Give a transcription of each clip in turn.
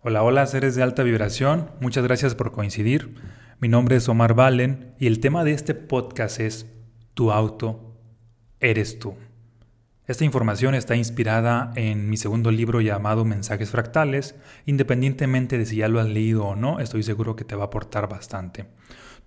Hola, hola seres de alta vibración, muchas gracias por coincidir. Mi nombre es Omar Valen y el tema de este podcast es Tu auto eres tú. Esta información está inspirada en mi segundo libro llamado Mensajes Fractales. Independientemente de si ya lo has leído o no, estoy seguro que te va a aportar bastante.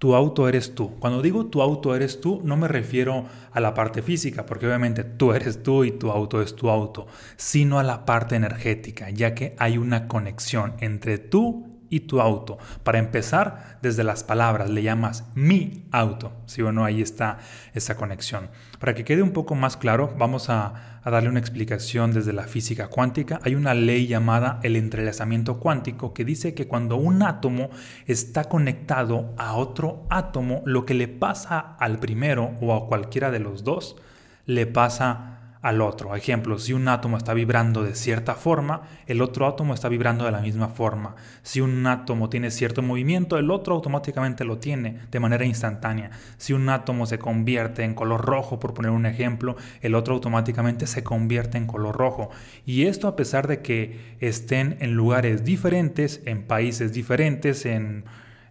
Tu auto eres tú. Cuando digo tu auto eres tú, no me refiero a la parte física, porque obviamente tú eres tú y tu auto es tu auto, sino a la parte energética, ya que hay una conexión entre tú y tu auto. Para empezar, desde las palabras le llamas mi auto, si o no, ahí está esa conexión. Para que quede un poco más claro, vamos a, a, darle una explicación desde la física cuántica. Hay una ley llamada el entrelazamiento cuántico que dice que cuando un átomo está conectado a otro átomo, lo que le pasa al primero o a cualquiera de los dos, le pasa al otro. Ejemplo, si un átomo está vibrando de cierta forma, el otro átomo está vibrando de la misma forma. Si un átomo tiene cierto movimiento, el otro automáticamente lo tiene de manera instantánea. Si un átomo se convierte en color rojo, por poner un ejemplo, el otro automáticamente se convierte en color rojo. Y esto a pesar de que estén en lugares diferentes, en países diferentes, en,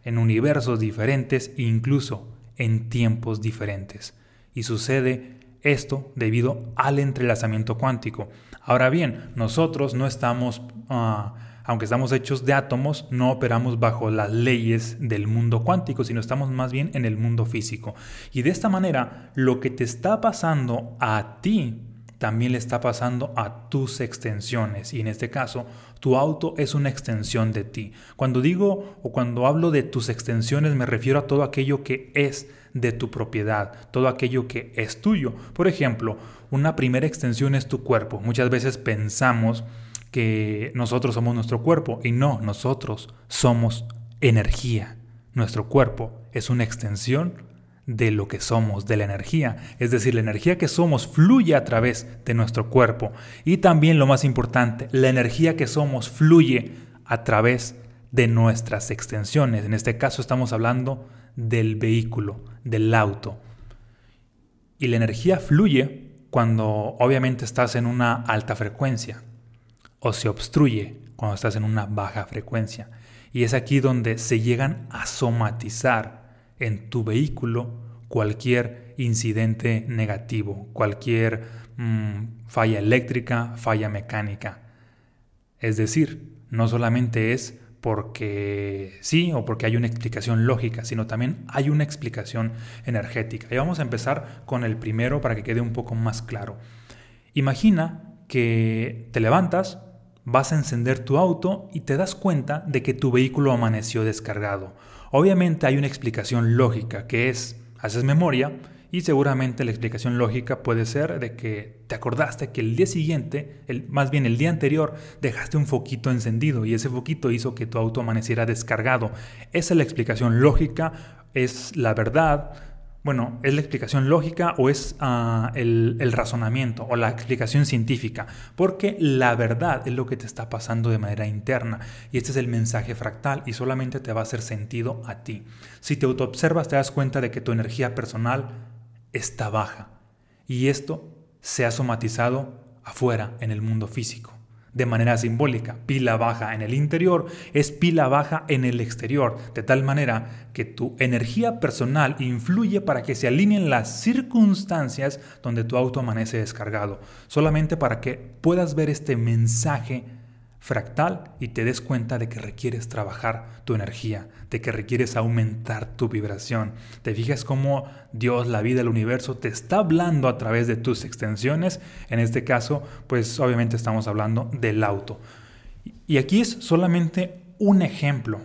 en universos diferentes, incluso en tiempos diferentes. Y sucede esto debido al entrelazamiento cuántico. Ahora bien, nosotros no estamos, uh, aunque estamos hechos de átomos, no operamos bajo las leyes del mundo cuántico, sino estamos más bien en el mundo físico. Y de esta manera, lo que te está pasando a ti también le está pasando a tus extensiones. Y en este caso, tu auto es una extensión de ti. Cuando digo o cuando hablo de tus extensiones, me refiero a todo aquello que es de tu propiedad, todo aquello que es tuyo. Por ejemplo, una primera extensión es tu cuerpo. Muchas veces pensamos que nosotros somos nuestro cuerpo y no, nosotros somos energía. Nuestro cuerpo es una extensión de lo que somos, de la energía. Es decir, la energía que somos fluye a través de nuestro cuerpo. Y también lo más importante, la energía que somos fluye a través de nuestras extensiones. En este caso estamos hablando del vehículo, del auto. Y la energía fluye cuando obviamente estás en una alta frecuencia o se obstruye cuando estás en una baja frecuencia. Y es aquí donde se llegan a somatizar en tu vehículo cualquier incidente negativo, cualquier mmm, falla eléctrica, falla mecánica. Es decir, no solamente es porque sí o porque hay una explicación lógica, sino también hay una explicación energética. Y vamos a empezar con el primero para que quede un poco más claro. Imagina que te levantas, vas a encender tu auto y te das cuenta de que tu vehículo amaneció descargado. Obviamente hay una explicación lógica que es, haces memoria y seguramente la explicación lógica puede ser de que te acordaste que el día siguiente, el, más bien el día anterior, dejaste un foquito encendido y ese foquito hizo que tu auto amaneciera descargado. Esa es la explicación lógica, es la verdad. Bueno, ¿es la explicación lógica o es uh, el, el razonamiento o la explicación científica? Porque la verdad es lo que te está pasando de manera interna y este es el mensaje fractal y solamente te va a hacer sentido a ti. Si te autoobservas te das cuenta de que tu energía personal está baja. Y esto se ha somatizado afuera en el mundo físico. De manera simbólica, pila baja en el interior es pila baja en el exterior, de tal manera que tu energía personal influye para que se alineen las circunstancias donde tu auto amanece descargado, solamente para que puedas ver este mensaje fractal y te des cuenta de que requieres trabajar tu energía, de que requieres aumentar tu vibración. Te fijas cómo Dios, la vida, el universo te está hablando a través de tus extensiones. En este caso, pues obviamente estamos hablando del auto. Y aquí es solamente un ejemplo,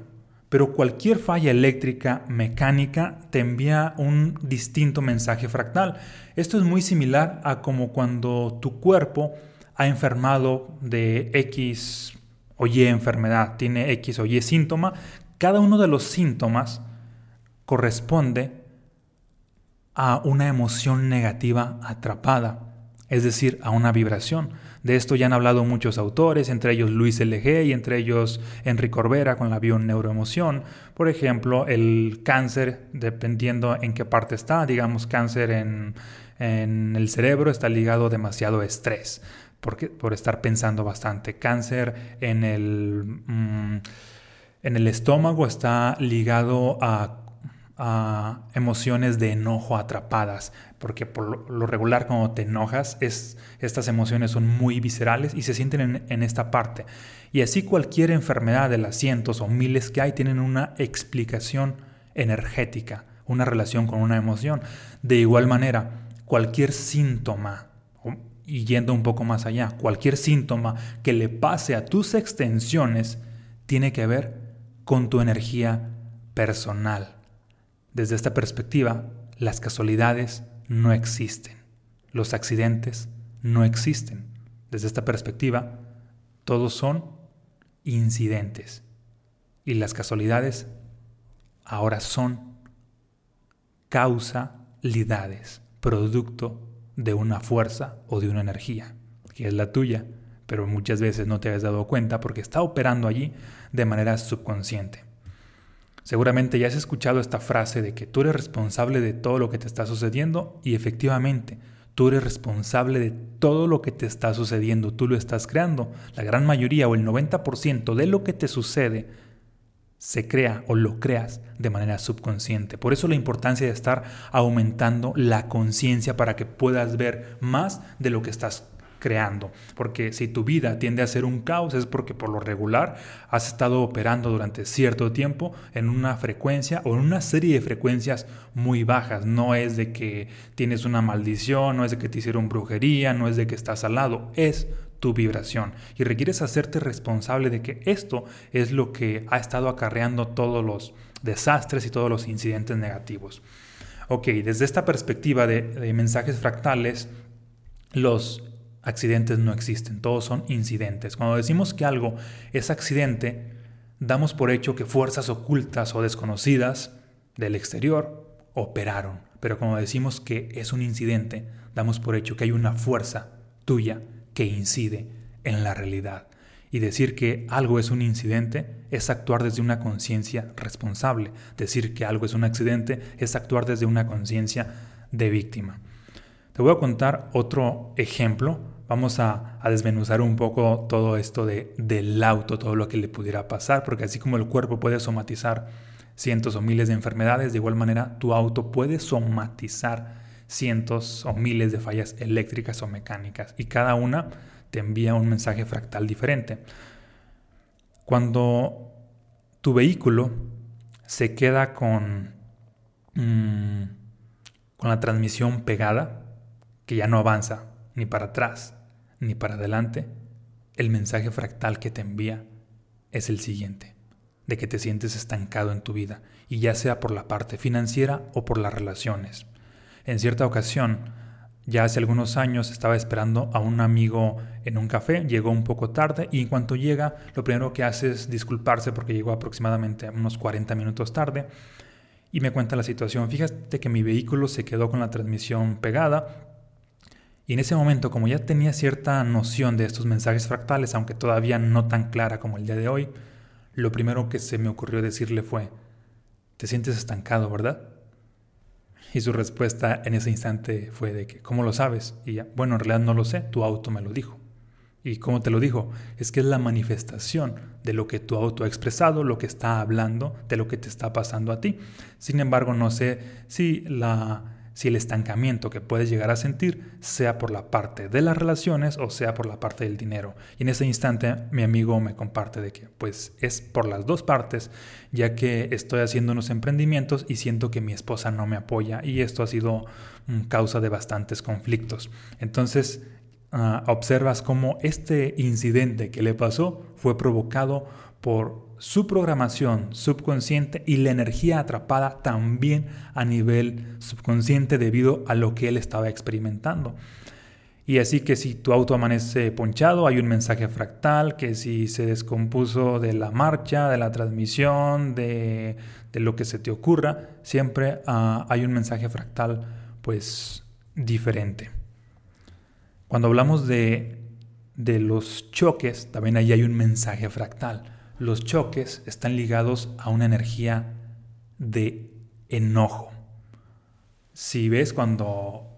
pero cualquier falla eléctrica, mecánica, te envía un distinto mensaje fractal. Esto es muy similar a como cuando tu cuerpo ha enfermado de X o Y enfermedad, tiene X o Y síntoma, cada uno de los síntomas corresponde a una emoción negativa atrapada, es decir, a una vibración. De esto ya han hablado muchos autores, entre ellos Luis L.G. y entre ellos Enrique Corbera con la bioneuroemoción. Por ejemplo, el cáncer, dependiendo en qué parte está, digamos cáncer en, en el cerebro, está ligado demasiado estrés por estar pensando bastante. Cáncer en el, mm, en el estómago está ligado a, emociones de enojo atrapadas, porque por lo regular cuando te enojas, es, estas emociones son muy viscerales y se sienten en, en esta parte. Y así cualquier enfermedad de las cientos o miles que hay tienen una explicación energética, una relación con una emoción. De igual manera, cualquier síntoma y yendo un poco más allá, cualquier síntoma que le pase a tus extensiones tiene que ver con tu energía personal. Desde esta perspectiva, las casualidades no existen, los accidentes no existen. Desde esta perspectiva, todos son incidentes y las casualidades ahora son causalidades, producto de una fuerza o de una energía, que es la tuya, pero muchas veces no te has dado cuenta porque está operando allí de manera subconsciente. Seguramente ya has escuchado esta frase de que tú eres responsable de todo lo que te está sucediendo y efectivamente tú eres responsable de todo lo que te está sucediendo, tú lo estás creando. La gran mayoría o el 90% de lo que te sucede se crea o lo creas de manera subconsciente. Por eso la importancia de estar aumentando la conciencia para que puedas ver más de lo que estás creando. Porque si tu vida tiende a ser un caos es porque por lo regular has estado operando durante cierto tiempo en una frecuencia o en una serie de frecuencias muy bajas. No es de que tienes una maldición, no es de que te hicieron brujería, no es de que estás al lado, es tu vibración y requieres hacerte responsable de que esto es lo que ha estado acarreando todos los desastres y todos los incidentes negativos. Ok, desde esta perspectiva de, mensajes fractales, los accidentes no existen, todos son incidentes. Cuando decimos que algo es accidente, damos por hecho que fuerzas ocultas o desconocidas del exterior operaron. Pero cuando decimos que es un incidente, damos por hecho que hay una fuerza tuya que incide en la realidad. Y decir que algo es un incidente es actuar desde una conciencia responsable. Decir que algo es un accidente es actuar desde una conciencia de víctima. Te voy a contar otro ejemplo. Vamos a, desmenuzar un poco todo esto de, del auto, todo lo que le pudiera pasar, porque así como el cuerpo puede somatizar cientos o miles de enfermedades, de igual manera tu auto puede somatizar cientos o miles de fallas eléctricas o mecánicas y cada una te envía un mensaje fractal diferente. Cuando tu vehículo se queda con, mm, con la transmisión pegada, que ya no avanza ni para atrás ni para adelante, el mensaje fractal que te envía es el siguiente, de que te sientes estancado en tu vida, y ya sea por la parte financiera o por las relaciones. En cierta ocasión, ya hace algunos años, estaba esperando a un amigo en un café, llegó un poco tarde y en cuanto llega, lo primero que hace es disculparse porque llegó aproximadamente unos 40 minutos tarde y me cuenta la situación. Fíjate que mi vehículo se quedó con la transmisión pegada y en ese momento, como ya tenía cierta noción de estos mensajes fractales, aunque todavía no tan clara como el día de hoy, lo primero que se me ocurrió decirle fue, te sientes estancado, ¿verdad? Y su respuesta en ese instante fue de que, ¿cómo lo sabes? Y ya, bueno, en realidad no lo sé, tu auto me lo dijo. ¿Y cómo te lo dijo? Es que es la manifestación de lo que tu auto ha expresado, lo que está hablando, de lo que te está pasando a ti. Sin embargo, no sé si la si el estancamiento que puedes llegar a sentir sea por la parte de las relaciones o sea por la parte del dinero. Y en ese instante mi amigo me comparte de que pues es por las dos partes, ya que estoy haciendo unos emprendimientos y siento que mi esposa no me apoya y esto ha sido causa de bastantes conflictos. Entonces ah, observas cómo este incidente que le pasó fue provocado por su programación subconsciente y la energía atrapada también a nivel subconsciente debido a lo que él estaba experimentando. Y así que si tu auto amanece ponchado, hay un mensaje fractal, que si se descompuso de la marcha, de la transmisión, de, lo que se te ocurra, siempre ah, hay un mensaje fractal pues diferente. Cuando hablamos de, de los choques, también ahí hay un mensaje fractal los choques están ligados a una energía de enojo. Si ves cuando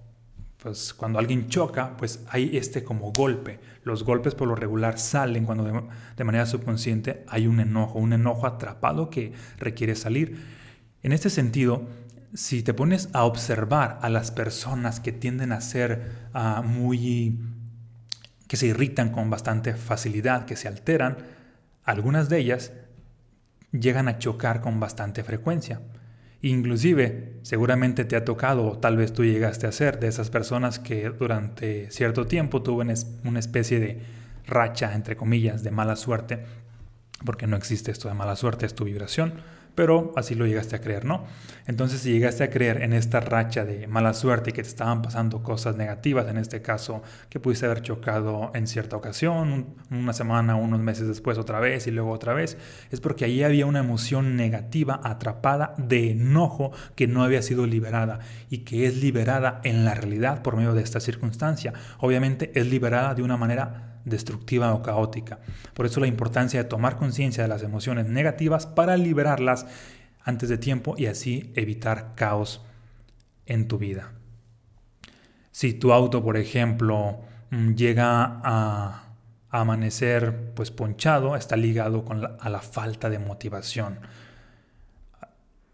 pues cuando alguien choca, pues hay este como golpe. Los golpes por lo regular salen cuando de, manera subconsciente hay un enojo, un enojo atrapado que requiere salir. En este sentido, si te pones a observar a las personas que tienden a ser uh, muy... que se irritan con bastante facilidad, que se alteran, algunas de ellas llegan a chocar con bastante frecuencia. Inclusive, seguramente te ha tocado, o tal vez tú llegaste a ser, de esas personas que durante cierto tiempo tuven una especie de racha, entre comillas, de mala suerte, porque no existe esto de mala suerte, es tu vibración, pero así lo llegaste a creer, ¿no? Entonces, si llegaste a creer en esta racha de mala suerte que te estaban pasando cosas negativas, en este caso, que pudiste haber chocado en cierta ocasión, una semana, unos meses después otra vez y luego otra vez, es porque ahí había una emoción negativa atrapada de enojo que no había sido liberada y que es liberada en la realidad por medio de esta circunstancia. Obviamente es liberada de una manera destructiva o caótica. Por eso la importancia de tomar conciencia de las emociones negativas para liberarlas antes de tiempo y así evitar caos en tu vida. Si tu auto, por ejemplo, mm, llega a, amanecer pues ponchado, está ligado con a la falta de motivación.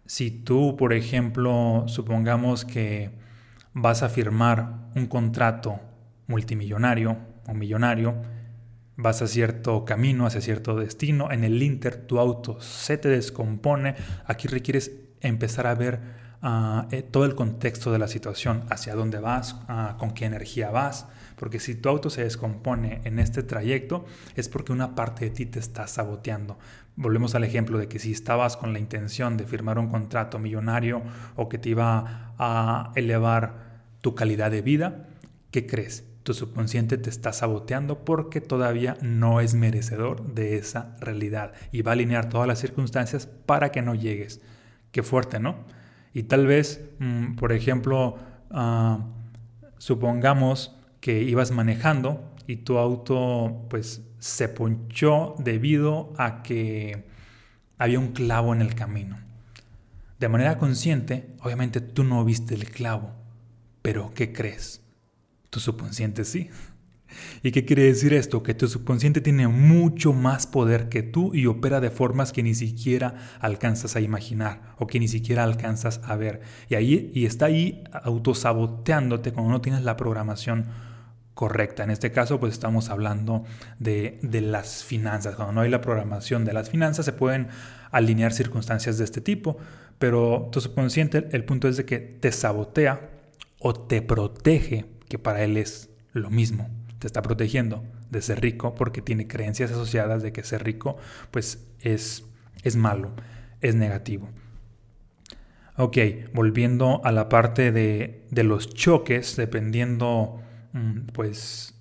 Si tú, por ejemplo, supongamos que vas a firmar un contrato multimillonario, o millonario, vas a cierto camino, hacia cierto destino, en el Inter tu auto se te descompone, aquí requieres empezar a ver ah, eh, todo el contexto de la situación, hacia dónde vas, ah, con qué energía vas, porque si tu auto se descompone en este trayecto es porque una parte de ti te está saboteando. Volvemos al ejemplo de que si estabas con la intención de firmar un contrato millonario o que te iba a elevar tu calidad de vida, ¿qué crees? Tu subconsciente te está saboteando porque todavía no es merecedor de esa realidad y va a alinear todas las circunstancias para que no llegues. Qué fuerte, ¿no? Y tal vez, mm, por ejemplo, uh, supongamos que ibas manejando y tu auto pues se ponchó debido a que había un clavo en el camino. De manera consciente, obviamente tú no viste el clavo, pero ¿qué crees? Tu subconsciente sí. ¿Y qué quiere decir esto? Que tu subconsciente tiene mucho más poder que tú y opera de formas que ni siquiera alcanzas a imaginar o que ni siquiera alcanzas a ver. Y, ahí, y está ahí autosaboteándote cuando no tienes la programación correcta. En este caso, pues estamos hablando de, de las finanzas. Cuando no hay la programación de las finanzas, se pueden alinear circunstancias de este tipo, pero tu subconsciente, el punto es de que te sabotea o te protege que para él es lo mismo. Te está protegiendo de ser rico porque tiene creencias asociadas de que ser rico pues es, es malo, es negativo. Ok, volviendo a la parte de, de los choques, dependiendo mm, pues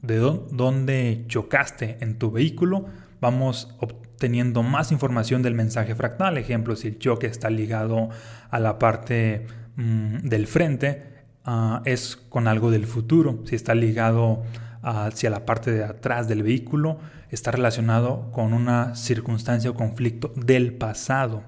de dónde chocaste en tu vehículo, vamos obteniendo más información del mensaje fractal. Ejemplo, si el choque está ligado a la parte mm, del frente, Ah, es con algo del futuro, si está ligado hacia la parte de atrás del vehículo, está relacionado con una circunstancia o conflicto del pasado.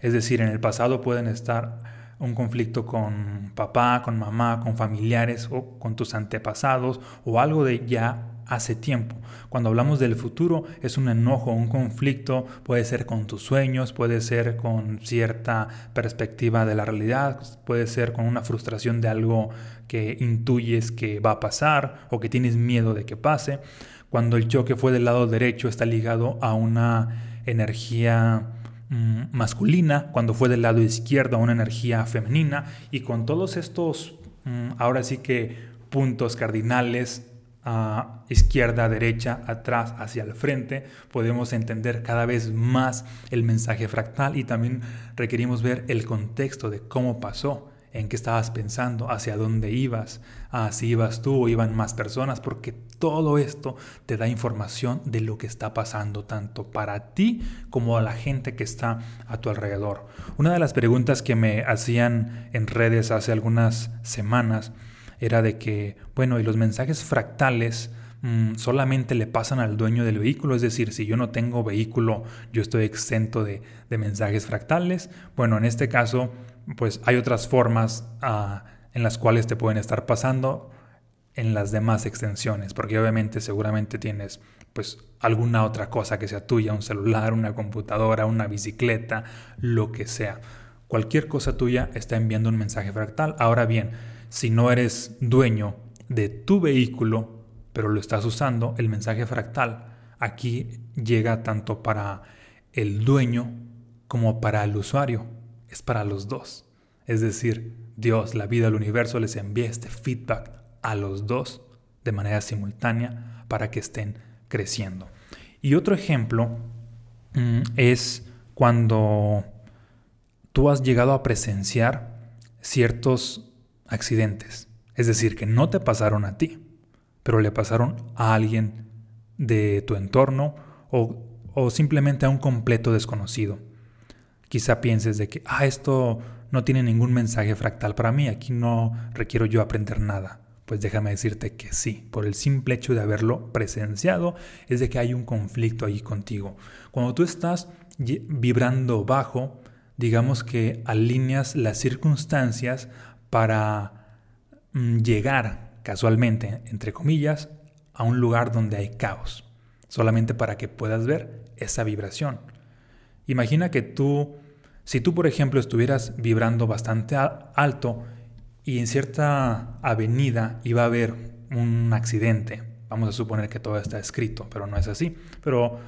Es decir, en el pasado pueden estar un conflicto con papá, con mamá, con familiares o con tus antepasados o algo de ya hace tiempo. Cuando hablamos del futuro es un enojo, un conflicto, puede ser con tus sueños, puede ser con cierta perspectiva de la realidad, puede ser con una frustración de algo que intuyes que va a pasar o que tienes miedo de que pase. Cuando el choque fue del lado derecho está ligado a una energía mm, masculina, cuando fue del lado izquierdo a una energía femenina y con todos estos, mm, ahora sí que puntos cardinales izquierda, derecha, atrás, hacia el frente, podemos entender cada vez más el mensaje fractal y también requerimos ver el contexto de cómo pasó, en qué estabas pensando, hacia dónde ibas, a si ibas tú o iban más personas, porque todo esto te da información de lo que está pasando tanto para ti como a la gente que está a tu alrededor. Una de las preguntas que me hacían en redes hace algunas semanas era de que, bueno, y los mensajes fractales mm, solamente le pasan al dueño del vehículo, es decir, si yo no tengo vehículo, yo estoy exento de, mensajes fractales. Bueno, en este caso, pues hay otras formas ah, en las cuales te pueden estar pasando en las demás extensiones, porque obviamente seguramente tienes pues alguna otra cosa que sea tuya, un celular, una computadora, una bicicleta, lo que sea. Cualquier cosa tuya está enviando un mensaje fractal. Ahora bien, si no eres dueño de tu vehículo, pero lo estás usando, el mensaje fractal aquí llega tanto para el dueño como para el usuario. Es para los dos. Es decir, Dios, la vida, el universo les envía este feedback a los dos de manera simultánea para que estén creciendo. Y otro ejemplo mm, es cuando tú has llegado a presenciar ciertos accidentes. Es decir, que no te pasaron a ti, pero le pasaron a alguien de tu entorno o, o simplemente a un completo desconocido. Quizá pienses de que, ah, esto no tiene ningún mensaje fractal para mí, aquí no requiero yo aprender nada. Pues déjame decirte que sí, por el simple hecho de haberlo presenciado, es de que hay un conflicto ahí contigo. Cuando tú estás vibrando bajo, digamos que alineas las circunstancias para mm, llegar casualmente, entre comillas, a un lugar donde hay caos, solamente para que puedas ver esa vibración. Imagina que tú, si tú por ejemplo estuvieras vibrando bastante alto, y en cierta avenida iba a haber un accidente. Vamos a suponer que todo está escrito, pero no es así. Pero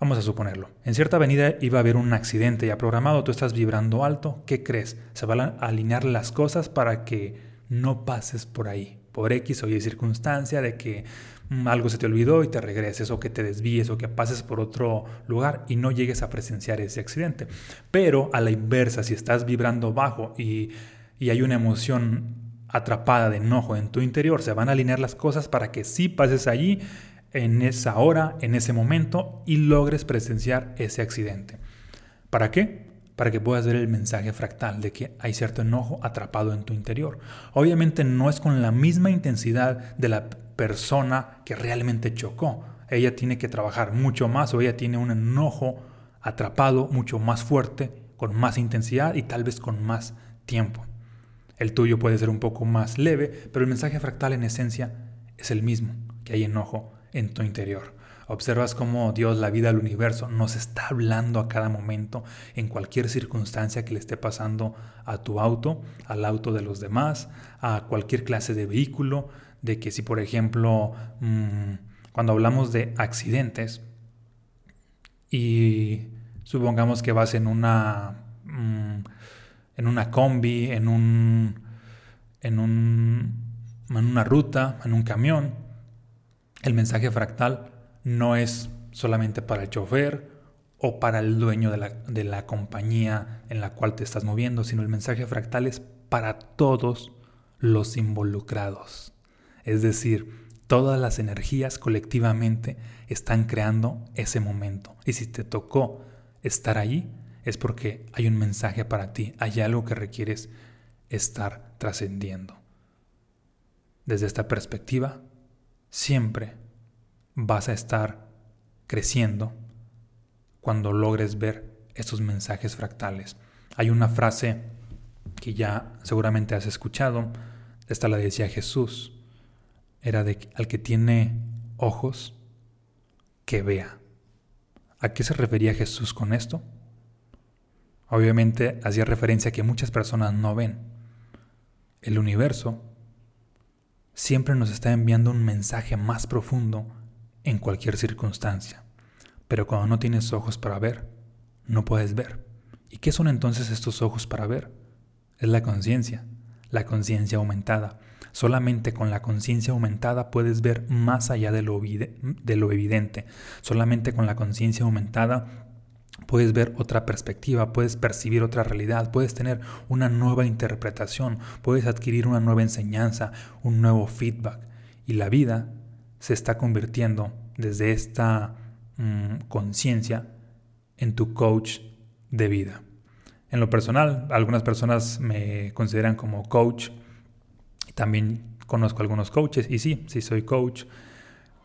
vamos a suponerlo. En cierta avenida iba a haber un accidente ya programado, tú estás vibrando alto. ¿Qué crees? Se van a alinear las cosas para que no pases por ahí, por X o Y circunstancia de que mm, algo se te olvidó y te regreses o que te desvíes o que pases por otro lugar y no llegues a presenciar ese accidente. Pero a la inversa, si estás vibrando bajo y y hay una emoción atrapada de enojo en tu interior, se van a alinear las cosas para que sí pases allí en esa hora, en ese momento y logres presenciar ese accidente. ¿Para qué? Para que puedas ver el mensaje fractal de que hay cierto enojo atrapado en tu interior. Obviamente no es con la misma intensidad de la persona que realmente chocó. Ella tiene que trabajar mucho más o ella tiene un enojo atrapado mucho más fuerte, con más intensidad y tal vez con más tiempo. El tuyo puede ser un poco más leve, pero el mensaje fractal en esencia es el mismo, que hay enojo en tu interior. Observas cómo Dios, la vida, el universo nos está hablando a cada momento, en cualquier circunstancia que le esté pasando a tu auto, al auto de los demás, a cualquier clase de vehículo, de que si por ejemplo, mm, cuando hablamos de accidentes y supongamos que vas en una... Mm, en una combi, en un, en un en una ruta, en un camión. El mensaje fractal no es solamente para el chofer o para el dueño de la, de la compañía en la cual te estás moviendo, sino el mensaje fractal es para todos los involucrados. Es decir, todas las energías colectivamente están creando ese momento. Y si te tocó estar allí, es porque hay un mensaje para ti, hay algo que requieres estar trascendiendo. Desde esta perspectiva, siempre vas a estar creciendo cuando logres ver estos mensajes fractales. Hay una frase que ya seguramente has escuchado, esta la decía Jesús, era de al que tiene ojos, que vea. ¿A qué se refería Jesús con esto? Obviamente hacía referencia a que muchas personas no ven. El universo siempre nos está enviando un mensaje más profundo en cualquier circunstancia. Pero cuando no tienes ojos para ver, no puedes ver. ¿Y qué son entonces estos ojos para ver? Es la conciencia, la conciencia aumentada. Solamente con la conciencia aumentada puedes ver más allá de lo, de lo evidente. Solamente con la conciencia aumentada puedes ver otra perspectiva, puedes percibir otra realidad, puedes tener una nueva interpretación, puedes adquirir una nueva enseñanza, un nuevo feedback. Y la vida se está convirtiendo desde esta mm, conciencia en tu coach de vida. En lo personal, algunas personas me consideran como coach. También conozco algunos coaches y sí, sí soy coach.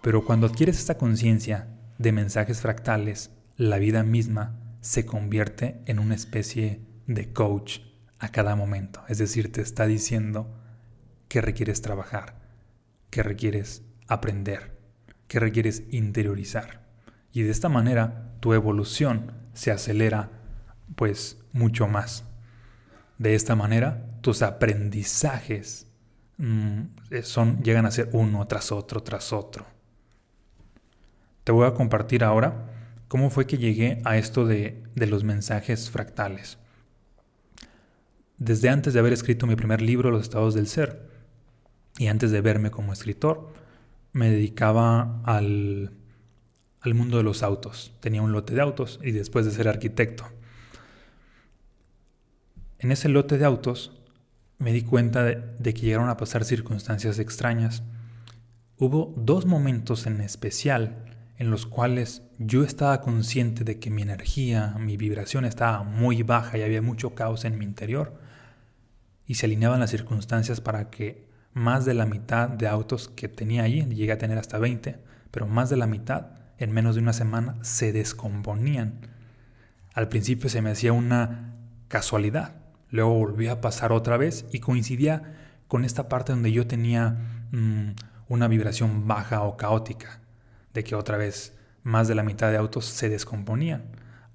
Pero cuando adquieres esta conciencia de mensajes fractales, la vida misma se convierte en una especie de coach a cada momento. Es decir, te está diciendo qué requieres trabajar, qué requieres aprender, qué requieres interiorizar. Y de esta manera tu evolución se acelera pues mucho más. De esta manera tus aprendizajes mm, son, llegan a ser uno tras otro, tras otro. Te voy a compartir ahora cómo fue que llegué a esto de, los mensajes fractales. Desde antes de haber escrito mi primer libro, Los estados del ser, y antes de verme como escritor, me dedicaba al, al mundo de los autos. Tenía un lote de autos y después de ser arquitecto. En ese lote de autos me di cuenta de, de, que llegaron a pasar circunstancias extrañas. Hubo dos momentos en especial en los cuales yo estaba consciente de que mi energía, mi vibración estaba muy baja y había mucho caos en mi interior. Y se alineaban las circunstancias para que más de la mitad de autos que tenía allí, llegué a tener hasta 20, pero más de la mitad en menos de una semana se descomponían. Al principio se me hacía una casualidad, luego volvía a pasar otra vez y coincidía con esta parte donde yo tenía mmm, una vibración baja o caótica, de que otra vez más de la mitad de autos se descomponían.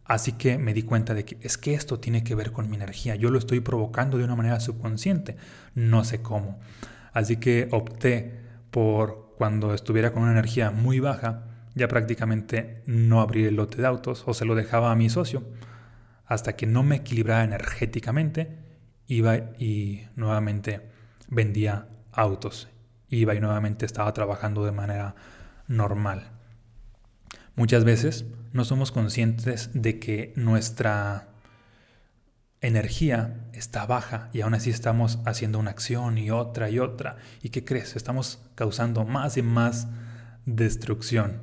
Así que me di cuenta de que es que esto tiene que ver con mi energía, yo lo estoy provocando de una manera subconsciente, no sé cómo. Así que opté por cuando estuviera con una energía muy baja, ya prácticamente no abrir el lote de autos o se lo dejaba a mi socio. Hasta que no me equilibraba energéticamente, iba y nuevamente vendía autos. Iba y nuevamente estaba trabajando de manera normal. Muchas veces no somos conscientes de que nuestra energía está baja y aún así estamos haciendo una acción y otra y otra. ¿Y qué crees? Estamos causando más y más destrucción.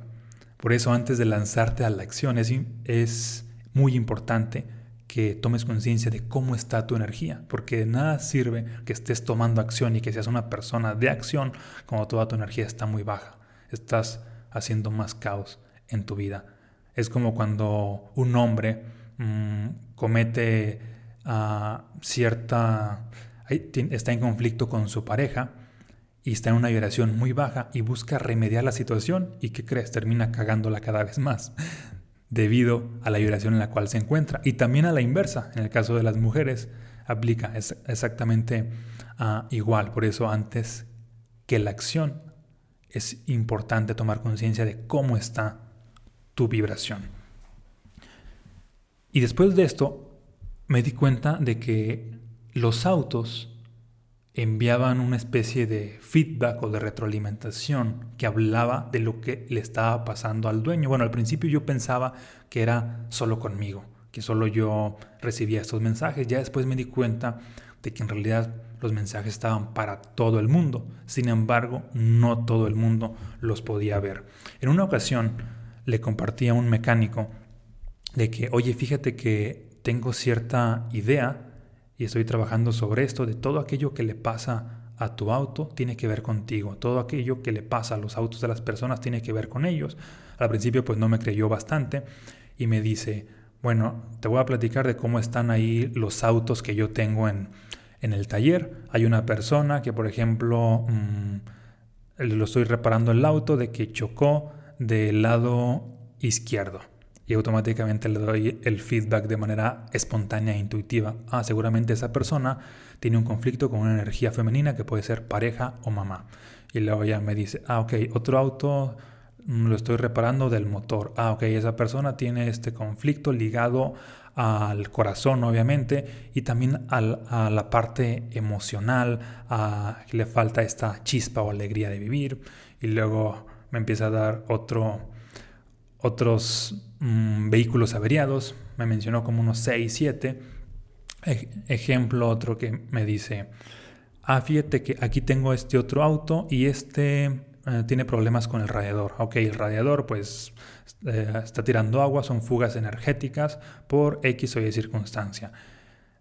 Por eso antes de lanzarte a la acción es, es muy importante que tomes conciencia de cómo está tu energía, porque de nada sirve que estés tomando acción y que seas una persona de acción cuando toda tu energía está muy baja. Estás haciendo más caos en tu vida. Es como cuando un hombre mmm, comete cierta... está en conflicto con su pareja y está en una vibración muy baja y busca remediar la situación y ¿qué crees? Termina cagándola cada vez más debido a la vibración en la cual se encuentra. Y también a la inversa, en el caso de las mujeres, aplica es exactamente uh, igual. Por eso antes que la acción es importante tomar conciencia de cómo está tu vibración. Y después de esto, me di cuenta de que los autos enviaban una especie de feedback o de retroalimentación que hablaba de lo que le estaba pasando al dueño. Bueno, al principio yo pensaba que era solo conmigo, que solo yo recibía estos mensajes. Ya después me di cuenta de que en realidad los mensajes estaban para todo el mundo. Sin embargo, no todo el mundo los podía ver. En una ocasión le compartí a un mecánico de que, oye, fíjate que tengo cierta idea y estoy trabajando sobre esto, de todo aquello que le pasa a tu auto tiene que ver contigo, todo aquello que le pasa a los autos de las personas tiene que ver con ellos. Al principio pues no me creyó bastante y me dice, bueno, te voy a platicar de cómo están ahí los autos que yo tengo en, en el taller. Hay una persona que por ejemplo mmm, lo estoy reparando el auto de que chocó del lado izquierdo y automáticamente le doy el feedback de manera espontánea e intuitiva. Ah, seguramente esa persona tiene un conflicto con una energía femenina que puede ser pareja o mamá. Y luego ya me dice, ah, ok, otro auto mm, lo estoy reparando del motor. Ah, ok, esa persona tiene este conflicto ligado al corazón, obviamente, y también al, a la parte emocional, a le falta esta chispa o alegría de vivir. Y luego me empieza a dar otro otros mm, vehículos averiados, me mencionó como unos 6, 7. ejemplo, otro que me dice, ah, fíjate que aquí tengo este otro auto y este eh, tiene problemas con el radiador. Ok, el radiador pues está tirando agua, son fugas energéticas por X o Y circunstancia.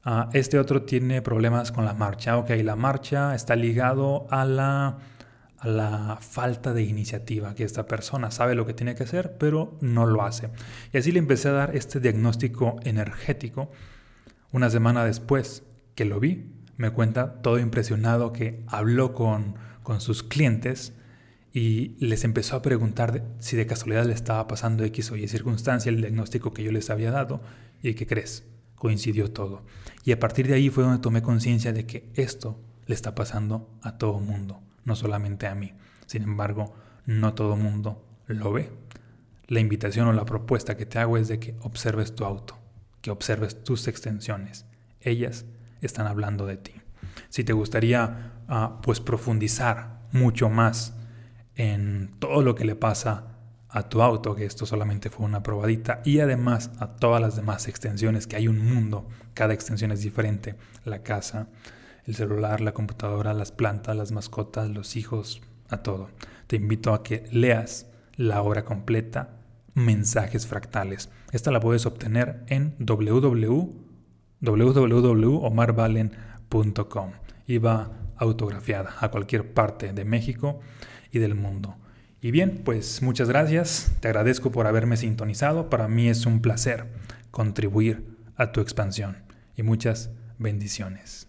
Ah, este otro tiene problemas con la marcha. Ok, la marcha está ligado a la falta de iniciativa, que esta persona sabe lo que tiene que hacer, pero no lo hace. Y así le empecé a dar este diagnóstico energético. Una semana después que lo vi, me cuenta todo impresionado que habló con sus clientes y les empezó a preguntar si de casualidad le estaba pasando X o Y circunstancia, el diagnóstico que yo les había dado, y ¿qué crees? Coincidió todo. Y a partir de ahí fue donde tomé conciencia de que esto le está pasando a todo mundo, no solamente a mí. Sin embargo, no todo mundo lo ve. La invitación o la propuesta que te hago es de que observes tu auto, que observes tus extensiones. Ellas están hablando de ti. Si te gustaría ah, pues profundizar mucho más en todo lo que le pasa a tu auto, que esto solamente fue una probadita, y además a todas las demás extensiones, que hay un mundo, cada extensión es diferente, la casa, el celular, la computadora, las plantas, las mascotas, los hijos, a todo. Te invito a que leas la obra completa, Mensajes Fractales. Esta la puedes obtener en www.omarvalen.com y va autografiada a cualquier parte de México y del mundo. Y bien, pues muchas gracias, te agradezco por haberme sintonizado, para mí es un placer contribuir a tu expansión y muchas bendiciones.